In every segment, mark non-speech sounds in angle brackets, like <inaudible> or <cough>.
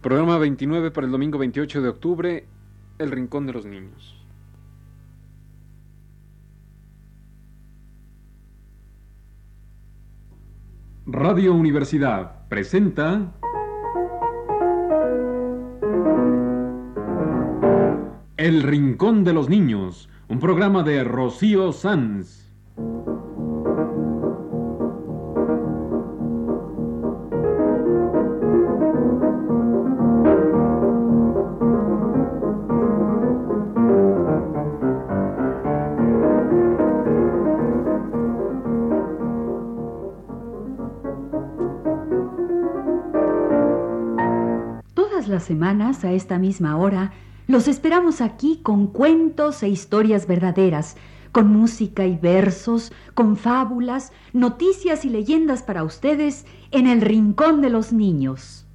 Programa 29 para el domingo 28 de octubre, El Rincón de los Niños. Radio Universidad presenta El Rincón de los Niños, un programa de Rocío Sanz. Semanas, a esta misma hora, los esperamos aquí con cuentos e historias verdaderas, con música y versos, con fábulas, noticias y leyendas para ustedes en el Rincón de los Niños.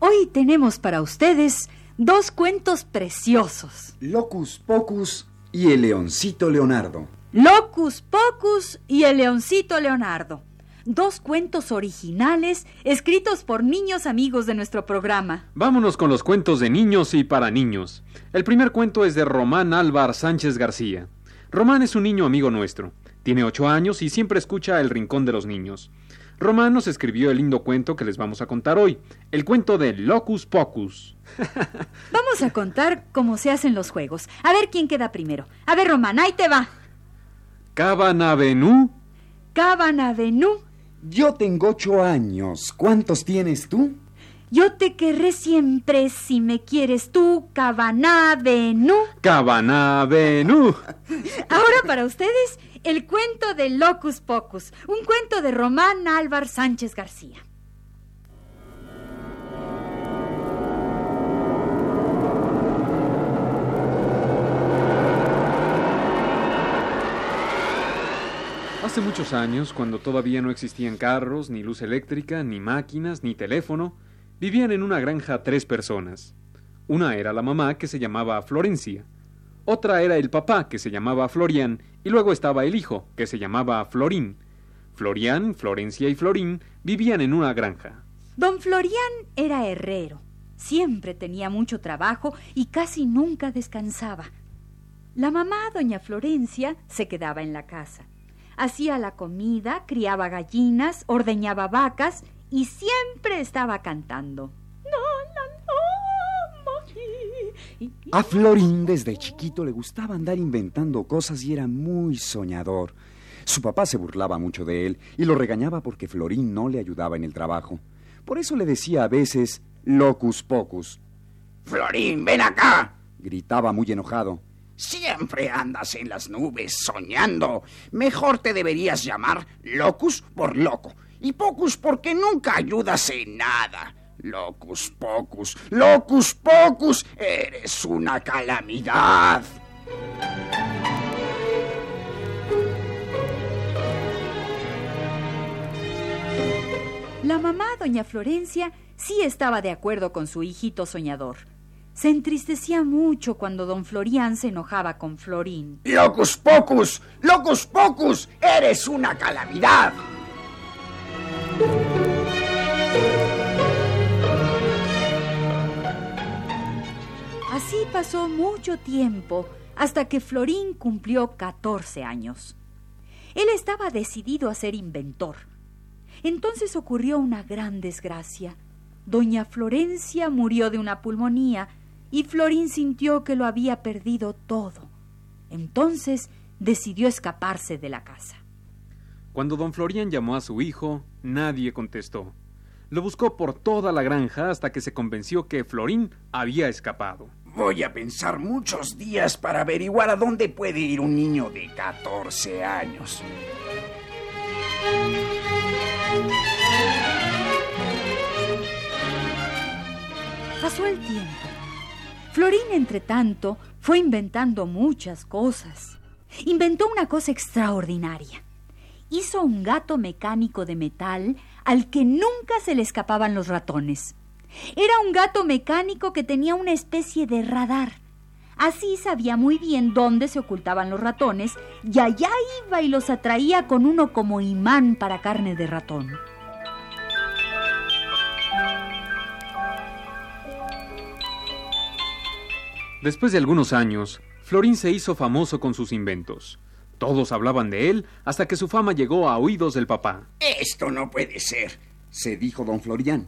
Hoy tenemos para ustedes dos cuentos preciosos. Locus Pocus y el leoncito Leonardo. Locus Pocus y el Leoncito Leonardo. Dos cuentos originales escritos por niños amigos de nuestro programa. Vámonos con los cuentos de niños y para niños. El primer cuento es de Román Álvar Sánchez García. Román es un niño amigo nuestro. Tiene ocho años y siempre escucha El Rincón de los Niños. Román nos escribió el lindo cuento que les vamos a contar hoy, el cuento de Locus Pocus. <laughs> Vamos a contar cómo se hacen los juegos. A ver quién queda primero. A ver, Román, ahí te va. Cabanavenu, Cabanavenu, Yo tengo ocho años. ¿Cuántos tienes tú? yo te querré siempre si me quieres tú, Cabanavenu. Cabanavenu. <laughs> Ahora para ustedes, el cuento de Locus Pocus, un cuento de Román Álvar Sánchez García. Hace muchos años, cuando todavía no existían carros, ni luz eléctrica, ni máquinas, ni teléfono, vivían en una granja tres personas. Una era la mamá, que se llamaba Florencia. Otra era el papá, que se llamaba Florian, y luego estaba el hijo, que se llamaba Florín. Florian, Florencia y Florín vivían en una granja. Don Florián era herrero. Siempre tenía mucho trabajo y casi nunca descansaba. La mamá, doña Florencia, se quedaba en la casa. Hacía la comida, criaba gallinas, ordeñaba vacas y siempre estaba cantando. A Florín desde chiquito le gustaba andar inventando cosas y era muy soñador. Su papá se burlaba mucho de él y lo regañaba porque Florín no le ayudaba en el trabajo. Por eso le decía a veces locus pocus. Florín, ven acá. Gritaba muy enojado. Siempre andas en las nubes soñando. Mejor te deberías llamar Locus por loco y Pocus porque nunca ayudas en nada. Locus Pocus, Locus Pocus, eres una calamidad. La mamá, doña Florencia, sí estaba de acuerdo con su hijito soñador. Se entristecía mucho cuando don Florián se enojaba con Florín. Locus Pocus, Locus Pocus, eres una calamidad. Así pasó mucho tiempo hasta que Florín cumplió 14 años. Él estaba decidido a ser inventor. Entonces ocurrió una gran desgracia. Doña Florencia murió de una pulmonía y Florín sintió que lo había perdido todo. Entonces decidió escaparse de la casa. Cuando don Florian llamó a su hijo, nadie contestó. Lo buscó por toda la granja hasta que se convenció que Florín había escapado. Voy a pensar muchos días para averiguar a dónde puede ir un niño de 14 años. Pasó el tiempo. Florín, entre tanto, fue inventando muchas cosas. Inventó una cosa extraordinaria. Hizo un gato mecánico de metal al que nunca se le escapaban los ratones. Era un gato mecánico que tenía una especie de radar. Así sabía muy bien dónde se ocultaban los ratones y allá iba y los atraía con uno como imán para carne de ratón. Después de algunos años, Florín se hizo famoso con sus inventos. Todos hablaban de él hasta que su fama llegó a oídos del papá. Esto no puede ser, se dijo don Florián.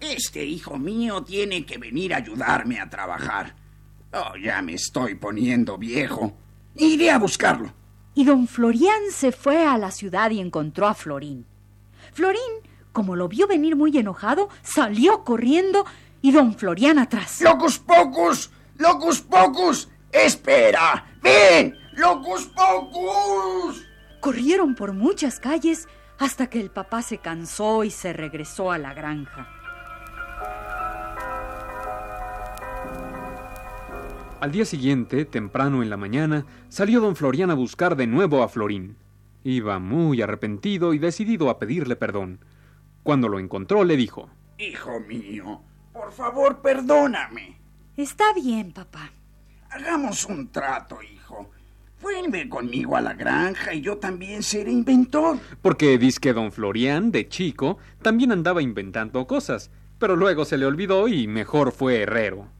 Este hijo mío tiene que venir a ayudarme a trabajar. Oh, ya me estoy poniendo viejo. Iré a buscarlo. Y don Florián se fue a la ciudad y encontró a Florín. Florín, como lo vio venir muy enojado, salió corriendo y don Florián atrás. ¡Locus pocus! ¡Locus pocus! ¡Espera! ¡Ven! ¡Locus pocus! Corrieron por muchas calles hasta que el papá se cansó y se regresó a la granja. Al día siguiente, temprano en la mañana, salió don Florián a buscar de nuevo a Florín. Iba muy arrepentido y decidido a pedirle perdón. Cuando lo encontró, le dijo Hijo mío, por favor, perdóname. Está bien, papá. Hagamos un trato, hijo. Vuelve conmigo a la granja y yo también seré inventor. Porque que don Florián, de chico, también andaba inventando cosas, pero luego se le olvidó y mejor fue herrero.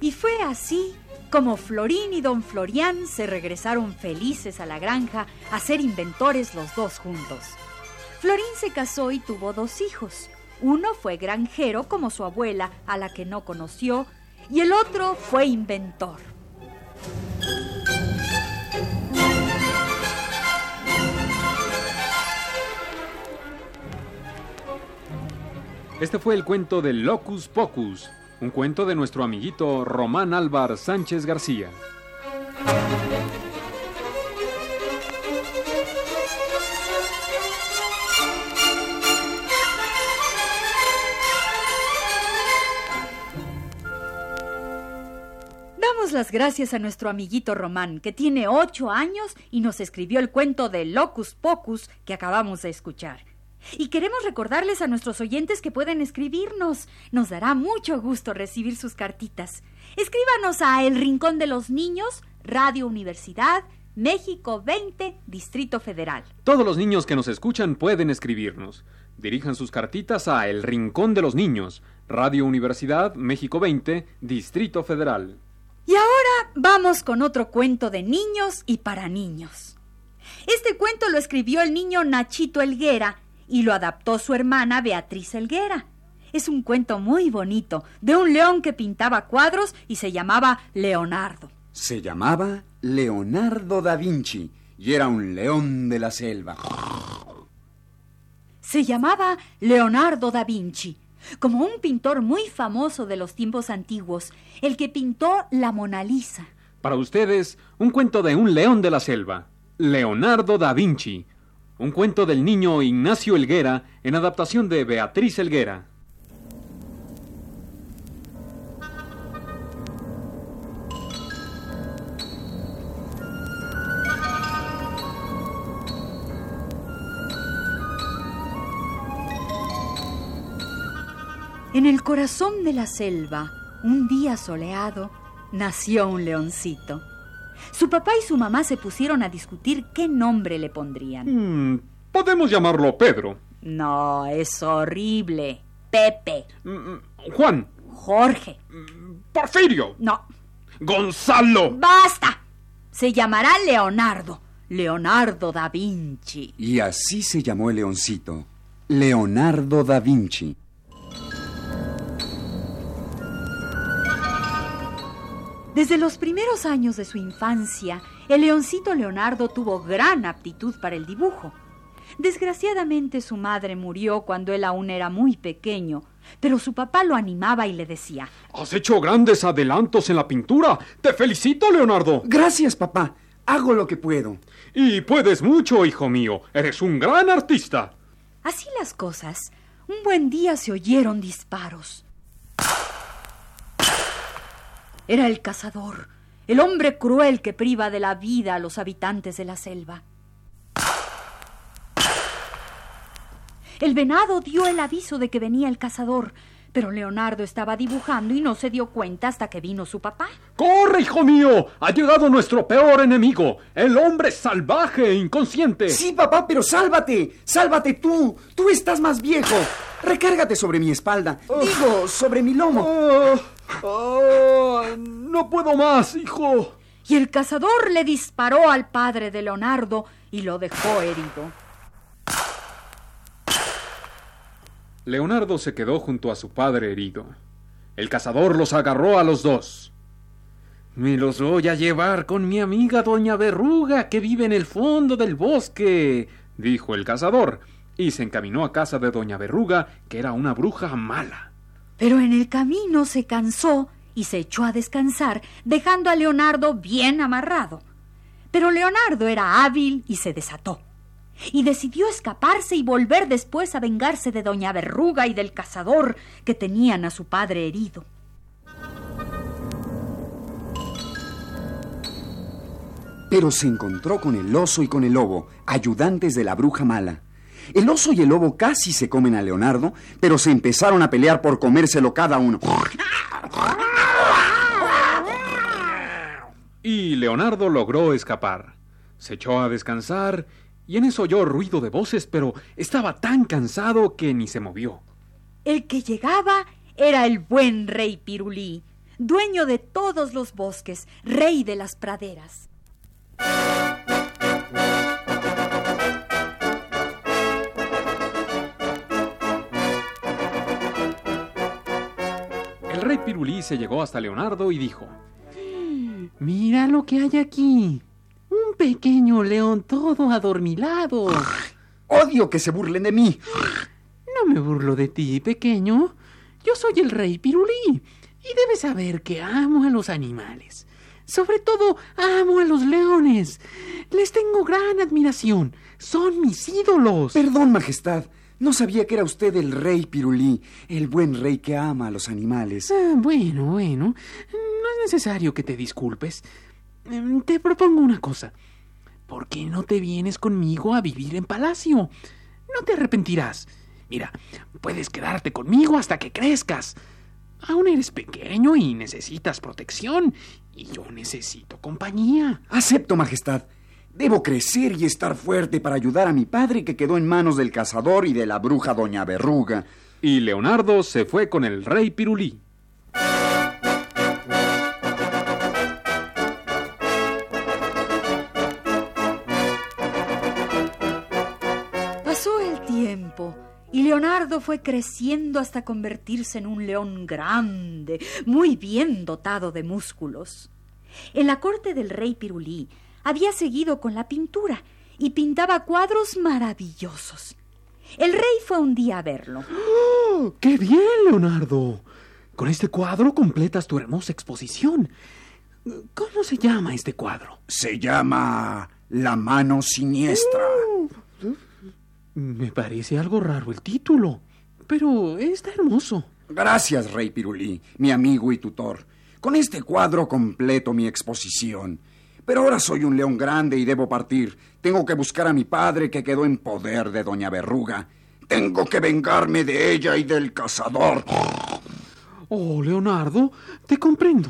Y fue así como Florín y don Florián se regresaron felices a la granja a ser inventores los dos juntos. Florín se casó y tuvo dos hijos. Uno fue granjero como su abuela, a la que no conoció, y el otro fue inventor. Este fue el cuento de Locus Pocus, un cuento de nuestro amiguito Román Álvar Sánchez García. Damos las gracias a nuestro amiguito Román, que tiene ocho años y nos escribió el cuento de Locus Pocus que acabamos de escuchar. Y queremos recordarles a nuestros oyentes que pueden escribirnos. Nos dará mucho gusto recibir sus cartitas. Escríbanos a El Rincón de los Niños, Radio Universidad, México 20, Distrito Federal. Todos los niños que nos escuchan pueden escribirnos. Dirijan sus cartitas a El Rincón de los Niños, Radio Universidad, México 20, Distrito Federal. Y ahora vamos con otro cuento de niños y para niños. Este cuento lo escribió el niño Nachito Elguera y lo adaptó su hermana Beatriz Elguera. Es un cuento muy bonito de un león que pintaba cuadros y se llamaba Leonardo. Se llamaba Leonardo da Vinci y era un león de la selva. Se llamaba Leonardo da Vinci, como un pintor muy famoso de los tiempos antiguos, el que pintó la Mona Lisa. Para ustedes, un cuento de un león de la selva, Leonardo da Vinci, un cuento del niño Ignacio Elguera en adaptación de Beatriz Elguera. En el corazón de la selva, un día soleado, nació un leoncito. Su papá y su mamá se pusieron a discutir qué nombre le pondrían. Mm, podemos llamarlo Pedro. No, es horrible. Pepe. Mm, mm, Juan. Jorge. Porfirio. No. Gonzalo. Basta. Se llamará Leonardo. Leonardo da Vinci. Y así se llamó el leoncito. Leonardo da Vinci. Desde los primeros años de su infancia, el leoncito Leonardo tuvo gran aptitud para el dibujo. Desgraciadamente su madre murió cuando él aún era muy pequeño, pero su papá lo animaba y le decía Has hecho grandes adelantos en la pintura. Te felicito, Leonardo. Gracias, papá. Hago lo que puedo. Y puedes mucho, hijo mío. Eres un gran artista. Así las cosas, un buen día se oyeron disparos. Era el cazador, el hombre cruel que priva de la vida a los habitantes de la selva. El venado dio el aviso de que venía el cazador, pero Leonardo estaba dibujando y no se dio cuenta hasta que vino su papá. ¡Corre, hijo mío! Ha llegado nuestro peor enemigo, el hombre salvaje e inconsciente. Sí, papá, pero sálvate. Sálvate tú. Tú estás más viejo. Recárgate sobre mi espalda. Digo, sobre mi lomo. Ah, ah, no puedo más, hijo. Y el cazador le disparó al padre de Leonardo y lo dejó herido. Leonardo se quedó junto a su padre herido. El cazador los agarró a los dos. Me los voy a llevar con mi amiga doña Verruga, que vive en el fondo del bosque, dijo el cazador, y se encaminó a casa de doña Verruga, que era una bruja mala. Pero en el camino se cansó y se echó a descansar, dejando a Leonardo bien amarrado. Pero Leonardo era hábil y se desató y decidió escaparse y volver después a vengarse de doña Verruga y del cazador que tenían a su padre herido. Pero se encontró con el oso y con el lobo, ayudantes de la bruja mala. El oso y el lobo casi se comen a Leonardo, pero se empezaron a pelear por comérselo cada uno. Y Leonardo logró escapar. Se echó a descansar y en eso oyó ruido de voces, pero estaba tan cansado que ni se movió. El que llegaba era el buen rey Pirulí, dueño de todos los bosques, rey de las praderas. Rey Pirulí se llegó hasta Leonardo y dijo: Mira lo que hay aquí pequeño león todo adormilado. Odio que se burlen de mí. No me burlo de ti, pequeño. Yo soy el rey Pirulí y debes saber que amo a los animales. Sobre todo amo a los leones. Les tengo gran admiración. Son mis ídolos. Perdón, Majestad. No sabía que era usted el rey Pirulí, el buen rey que ama a los animales. Ah, bueno, bueno. No es necesario que te disculpes. Em, te propongo una cosa. ¿Por qué no te vienes conmigo a vivir en palacio? No te arrepentirás. Mira, puedes quedarte conmigo hasta que crezcas. Aún eres pequeño y necesitas protección, y yo necesito compañía. Acepto, Majestad. Debo crecer y estar fuerte para ayudar a mi padre que quedó en manos del cazador y de la bruja Doña Verruga. Y Leonardo se fue con el rey Pirulí. y Leonardo fue creciendo hasta convertirse en un león grande, muy bien dotado de músculos. En la corte del rey Pirulí había seguido con la pintura y pintaba cuadros maravillosos. El rey fue un día a verlo. ¡Oh, ¡Qué bien, Leonardo! Con este cuadro completas tu hermosa exposición. ¿Cómo se llama este cuadro? Se llama La mano siniestra. Uh, me parece algo raro el título, pero está hermoso. Gracias, Rey Pirulí, mi amigo y tutor. Con este cuadro completo mi exposición. Pero ahora soy un león grande y debo partir. Tengo que buscar a mi padre que quedó en poder de Doña Verruga. Tengo que vengarme de ella y del cazador. Oh, Leonardo, te comprendo.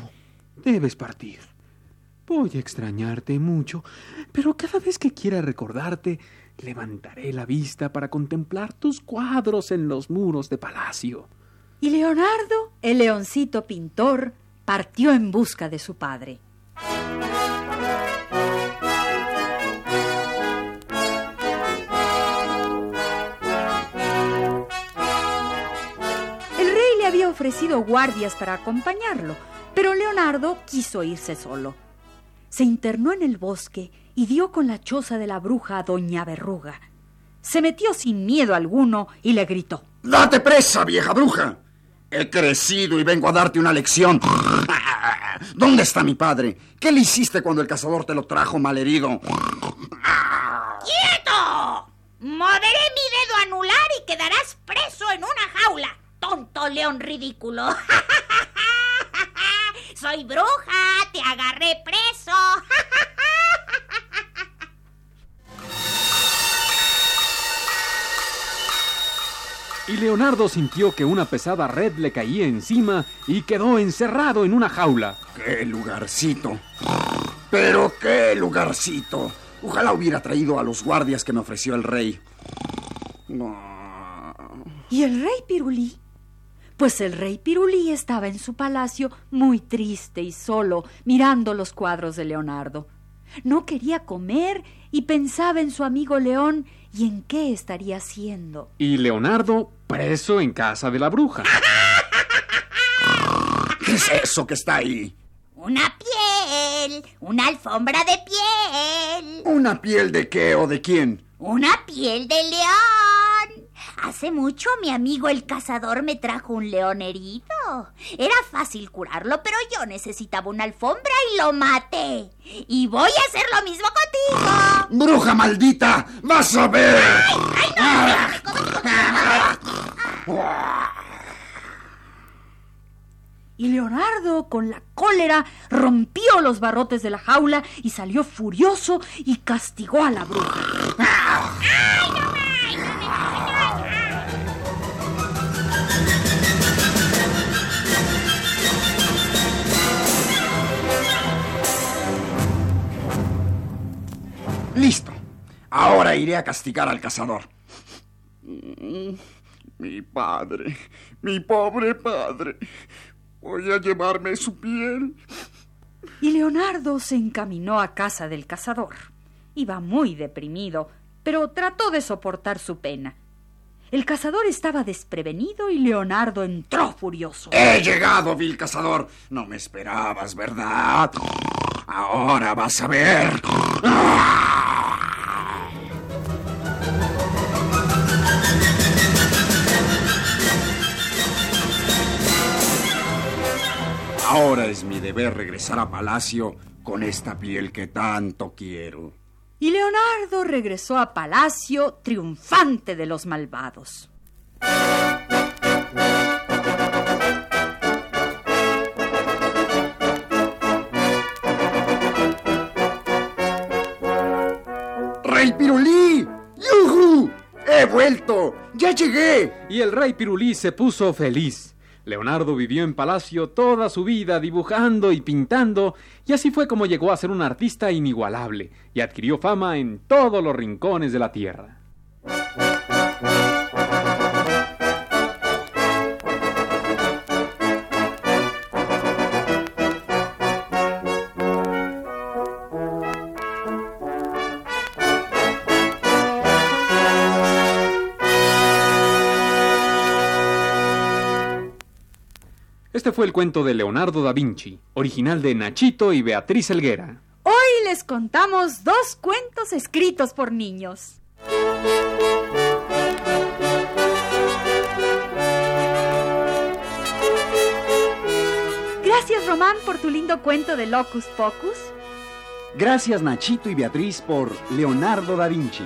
Debes partir. Voy a extrañarte mucho, pero cada vez que quiera recordarte, levantaré la vista para contemplar tus cuadros en los muros de palacio. Y Leonardo, el leoncito pintor, partió en busca de su padre. El rey le había ofrecido guardias para acompañarlo, pero Leonardo quiso irse solo. Se internó en el bosque y dio con la choza de la bruja a Doña Verruga. Se metió sin miedo alguno y le gritó. ¡Date presa, vieja bruja! He crecido y vengo a darte una lección. ¿Dónde está mi padre? ¿Qué le hiciste cuando el cazador te lo trajo malherido? ¡Quieto! Moveré mi dedo anular y quedarás preso en una jaula. Tonto león ridículo. <laughs> Soy bruja, te agarré preso. <laughs> Y Leonardo sintió que una pesada red le caía encima y quedó encerrado en una jaula. ¡Qué lugarcito! ¡Pero qué lugarcito! Ojalá hubiera traído a los guardias que me ofreció el rey. No. ¿Y el rey Pirulí? Pues el rey Pirulí estaba en su palacio muy triste y solo, mirando los cuadros de Leonardo. No quería comer y pensaba en su amigo León y en qué estaría haciendo. Y Leonardo preso en casa de la bruja. <laughs> ¿Qué es eso que está ahí? Una piel, una alfombra de piel. ¿Una piel de qué o de quién? Una piel de león. Hace mucho mi amigo el cazador me trajo un león herido. Era fácil curarlo, pero yo necesitaba una alfombra y lo maté. Y voy a hacer lo mismo contigo. ¡Bruja maldita! ¡Vas a ver! ¡Ay, no! Y Leonardo, con la cólera, rompió los barrotes de la jaula y salió furioso y castigó a la bruja. Listo. Ahora iré a castigar al cazador. Mi padre, mi pobre padre. Voy a llevarme su piel. Y Leonardo se encaminó a casa del cazador. Iba muy deprimido, pero trató de soportar su pena. El cazador estaba desprevenido y Leonardo entró furioso. He llegado, vil cazador. No me esperabas, ¿verdad? Ahora vas a ver. Ahora es mi deber regresar a palacio con esta piel que tanto quiero. Y Leonardo regresó a palacio triunfante de los malvados. ¡Rey Pirulí! ¡Yujú! ¡He vuelto! ¡Ya llegué! Y el rey Pirulí se puso feliz. Leonardo vivió en palacio toda su vida dibujando y pintando, y así fue como llegó a ser un artista inigualable y adquirió fama en todos los rincones de la tierra. Este fue el cuento de Leonardo da Vinci, original de Nachito y Beatriz Helguera. Hoy les contamos dos cuentos escritos por niños. Gracias Román por tu lindo cuento de Locus Pocus. Gracias Nachito y Beatriz por Leonardo da Vinci.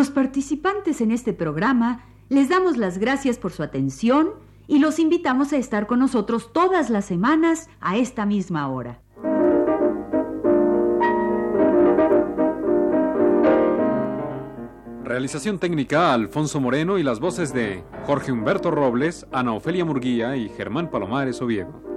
Los participantes en este programa les damos las gracias por su atención y los invitamos a estar con nosotros todas las semanas a esta misma hora. Realización técnica Alfonso Moreno y las voces de Jorge Humberto Robles, Ana Ofelia Murguía y Germán Palomares Oviedo.